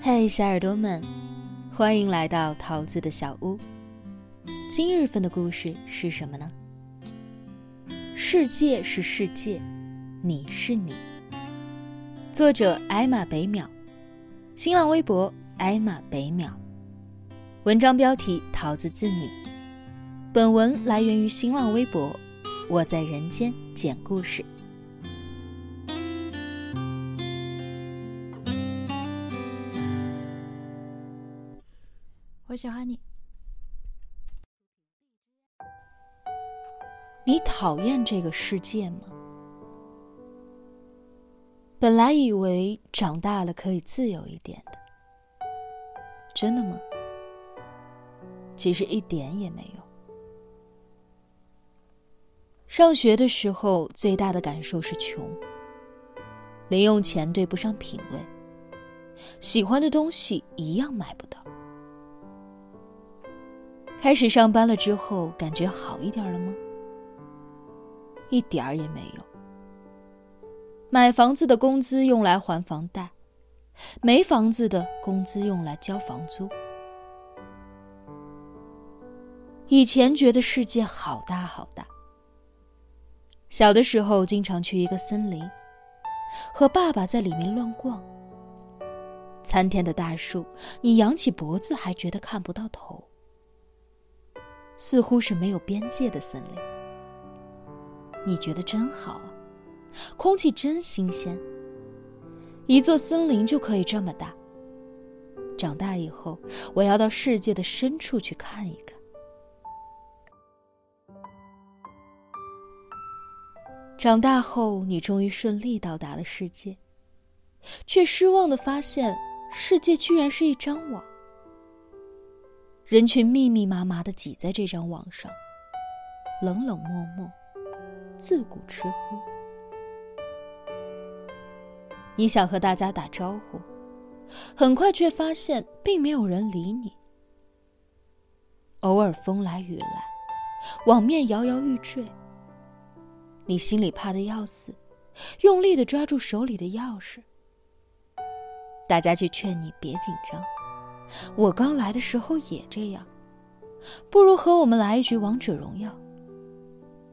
嘿，小耳朵们，欢迎来到桃子的小屋。今日份的故事是什么呢？世界是世界，你是你。作者：艾玛北淼，新浪微博：艾玛北淼。文章标题：桃子自拟。本文来源于新浪微博，我在人间讲故事。喜欢你。你讨厌这个世界吗？本来以为长大了可以自由一点的，真的吗？其实一点也没有。上学的时候，最大的感受是穷，零用钱对不上品味，喜欢的东西一样买不到。开始上班了之后，感觉好一点了吗？一点儿也没有。买房子的工资用来还房贷，没房子的工资用来交房租。以前觉得世界好大好大。小的时候经常去一个森林，和爸爸在里面乱逛。参天的大树，你仰起脖子还觉得看不到头。似乎是没有边界的森林，你觉得真好啊，空气真新鲜。一座森林就可以这么大。长大以后，我要到世界的深处去看一看。长大后，你终于顺利到达了世界，却失望的发现，世界居然是一张网。人群密密麻麻的挤在这张网上，冷冷漠漠，自古吃喝。你想和大家打招呼，很快却发现并没有人理你。偶尔风来雨来，网面摇摇欲坠。你心里怕的要死，用力的抓住手里的钥匙。大家却劝你别紧张。我刚来的时候也这样，不如和我们来一局王者荣耀。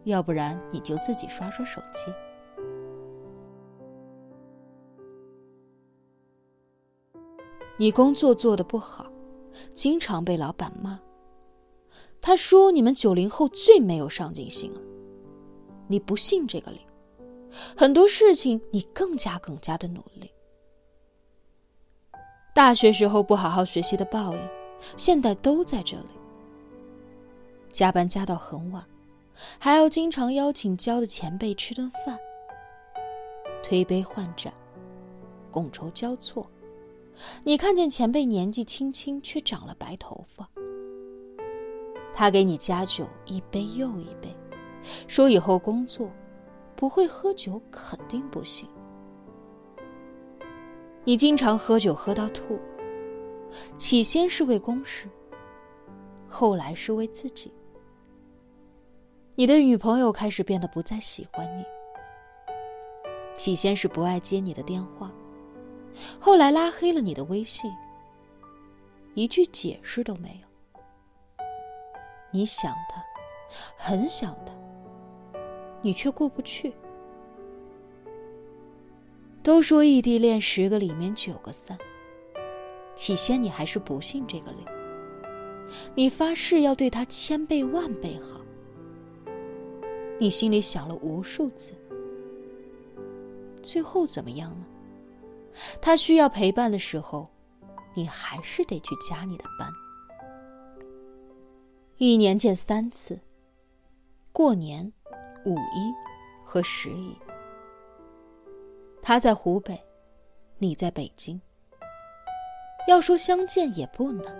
要不然你就自己刷刷手机。你工作做的不好，经常被老板骂。他说你们九零后最没有上进心了。你不信这个理，很多事情你更加更加的努力。大学时候不好好学习的报应，现在都在这里。加班加到很晚，还要经常邀请交的前辈吃顿饭。推杯换盏，觥筹交错。你看见前辈年纪轻轻，却长了白头发。他给你加酒一杯又一杯，说以后工作不会喝酒肯定不行。你经常喝酒喝到吐，起先是为公事，后来是为自己。你的女朋友开始变得不再喜欢你，起先是不爱接你的电话，后来拉黑了你的微信，一句解释都没有。你想他，很想他，你却过不去。都说异地恋十个里面九个散。起先你还是不信这个理，你发誓要对他千倍万倍好。你心里想了无数次，最后怎么样呢？他需要陪伴的时候，你还是得去加你的班。一年见三次，过年、五一和十一。他在湖北，你在北京。要说相见也不难，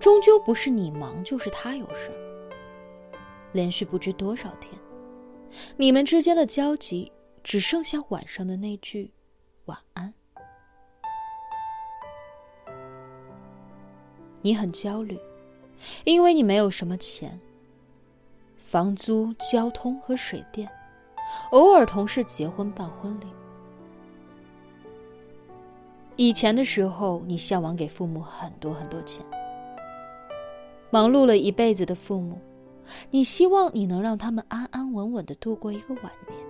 终究不是你忙就是他有事。连续不知多少天，你们之间的交集只剩下晚上的那句晚安。你很焦虑，因为你没有什么钱。房租、交通和水电，偶尔同事结婚办婚礼。以前的时候，你向往给父母很多很多钱，忙碌了一辈子的父母，你希望你能让他们安安稳稳的度过一个晚年。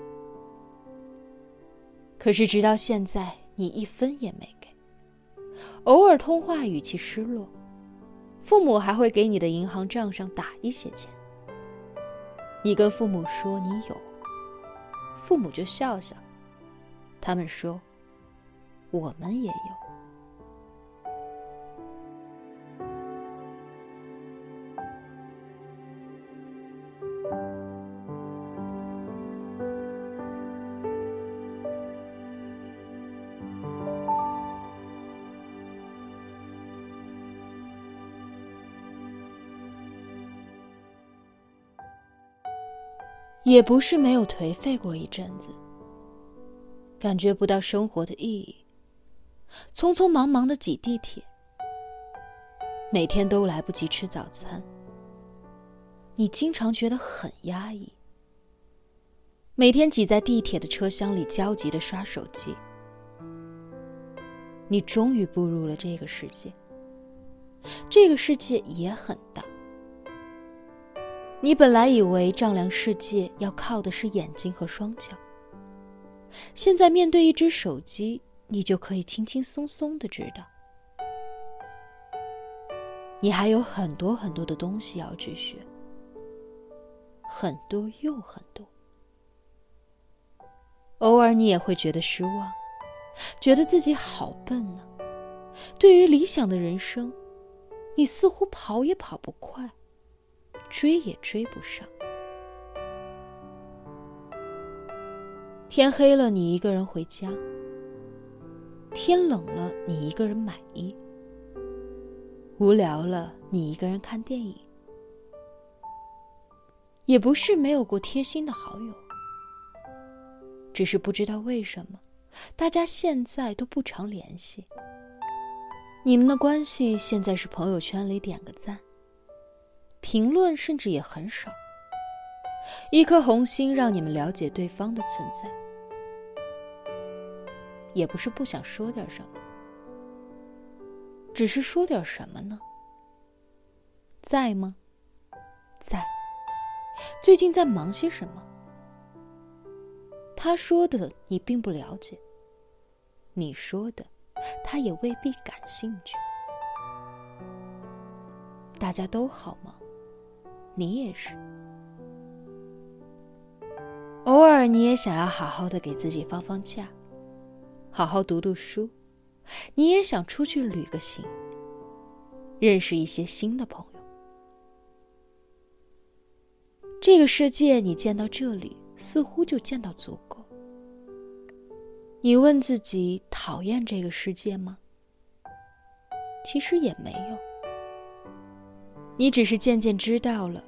可是直到现在，你一分也没给，偶尔通话语气失落，父母还会给你的银行账上打一些钱。你跟父母说你有，父母就笑笑，他们说。我们也有。也不是没有颓废过一阵子，感觉不到生活的意义。匆匆忙忙的挤地铁，每天都来不及吃早餐。你经常觉得很压抑。每天挤在地铁的车厢里焦急的刷手机。你终于步入了这个世界。这个世界也很大。你本来以为丈量世界要靠的是眼睛和双脚，现在面对一只手机。你就可以轻轻松松的知道，你还有很多很多的东西要去学，很多又很多。偶尔你也会觉得失望，觉得自己好笨呢。对于理想的人生，你似乎跑也跑不快，追也追不上。天黑了，你一个人回家。天冷了，你一个人买衣；无聊了，你一个人看电影。也不是没有过贴心的好友，只是不知道为什么，大家现在都不常联系。你们的关系现在是朋友圈里点个赞，评论甚至也很少。一颗红心让你们了解对方的存在。也不是不想说点什么，只是说点什么呢？在吗？在。最近在忙些什么？他说的你并不了解，你说的他也未必感兴趣。大家都好吗？你也是。偶尔你也想要好好的给自己放放假。好好读读书，你也想出去旅个行，认识一些新的朋友。这个世界，你见到这里，似乎就见到足够。你问自己，讨厌这个世界吗？其实也没有，你只是渐渐知道了，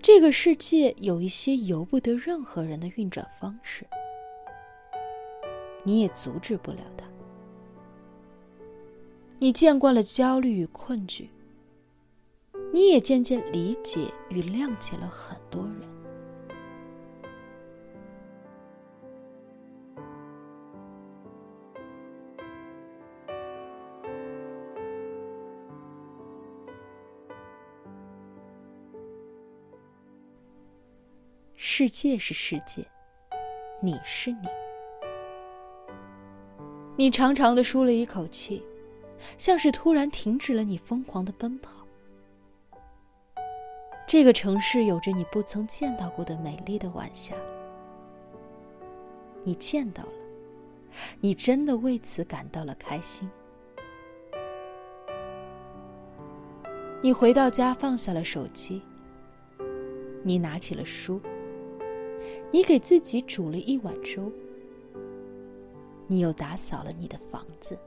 这个世界有一些由不得任何人的运转方式。你也阻止不了他。你见惯了焦虑与困局，你也渐渐理解与谅解了很多人。世界是世界，你是你。你长长的舒了一口气，像是突然停止了你疯狂的奔跑。这个城市有着你不曾见到过的美丽的晚霞，你见到了，你真的为此感到了开心。你回到家，放下了手机，你拿起了书，你给自己煮了一碗粥。你又打扫了你的房子。